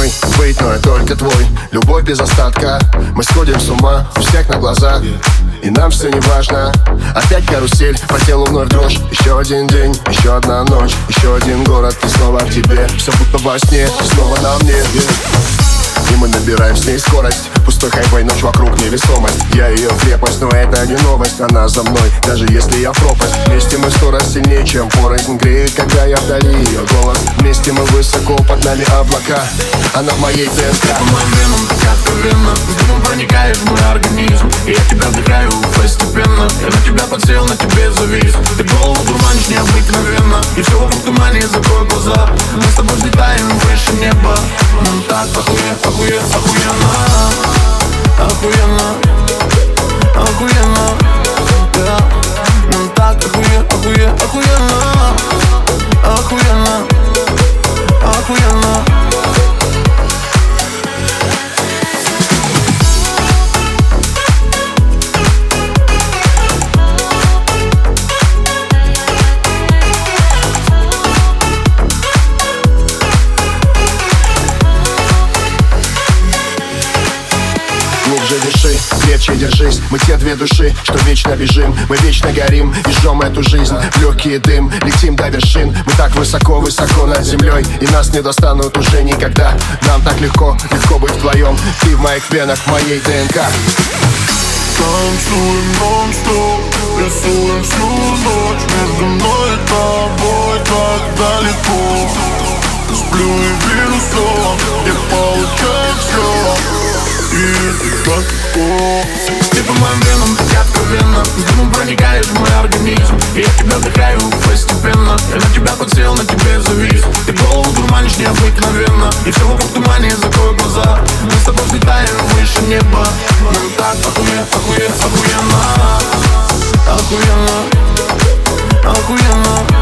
Мной быть, но я только твой. Любовь без остатка Мы сходим с ума у всех на глазах. И нам все не важно Опять карусель, по телу вновь дрожь. Еще один день, еще одна ночь Еще один город, и снова в тебе. Все будто во сне, снова на мне. И мы набираем с ней скорость Пустой хайвей, ночь вокруг невесомость Я ее крепость, но это не новость Она за мной, даже если я пропасть. Вместе мы сто раз сильнее, чем порознь Греет, когда я вдали ее голос. Вместе мы высоко, под нами облака. Она в моей ДНК По моим венам так откровенно С дымом проникает в мой организм. Я тебя вдыхаю постепенно. Я на тебя подсел, на тебе завис. Ты голову дурманишь необыкновенно. И все вокруг тумане, закрой глаза. Мы с тобой взлетаем выше неба. Нам так охуенно, охуенно, охуенно Охуенно Охуенно дыши, крепче держись. Мы те две души, что вечно бежим. Мы вечно горим и жжем эту жизнь В легкий дым, летим до вершин. Мы так высоко-высоко над землей. И нас не достанут уже никогда. Нам так легко, легко быть вдвоем. Ты в моих венах, в моей ДНК. Танцуем нон-стоп, рисуем всю ночь. Между мной и тобой так далеко. Сплю и вижу сон, где получаю все И это так легко Ты по моим венам так откровенно С дымом проникаешь в мой организм я тебя вдыхаю постепенно Я на тебя подсел, на тебе завис Ты голову дурманишь необыкновенно И все вокруг тумане, закрой глаза Мы с тобой взлетаем выше неба Нам так нам так охуенно, охуенно, охуенно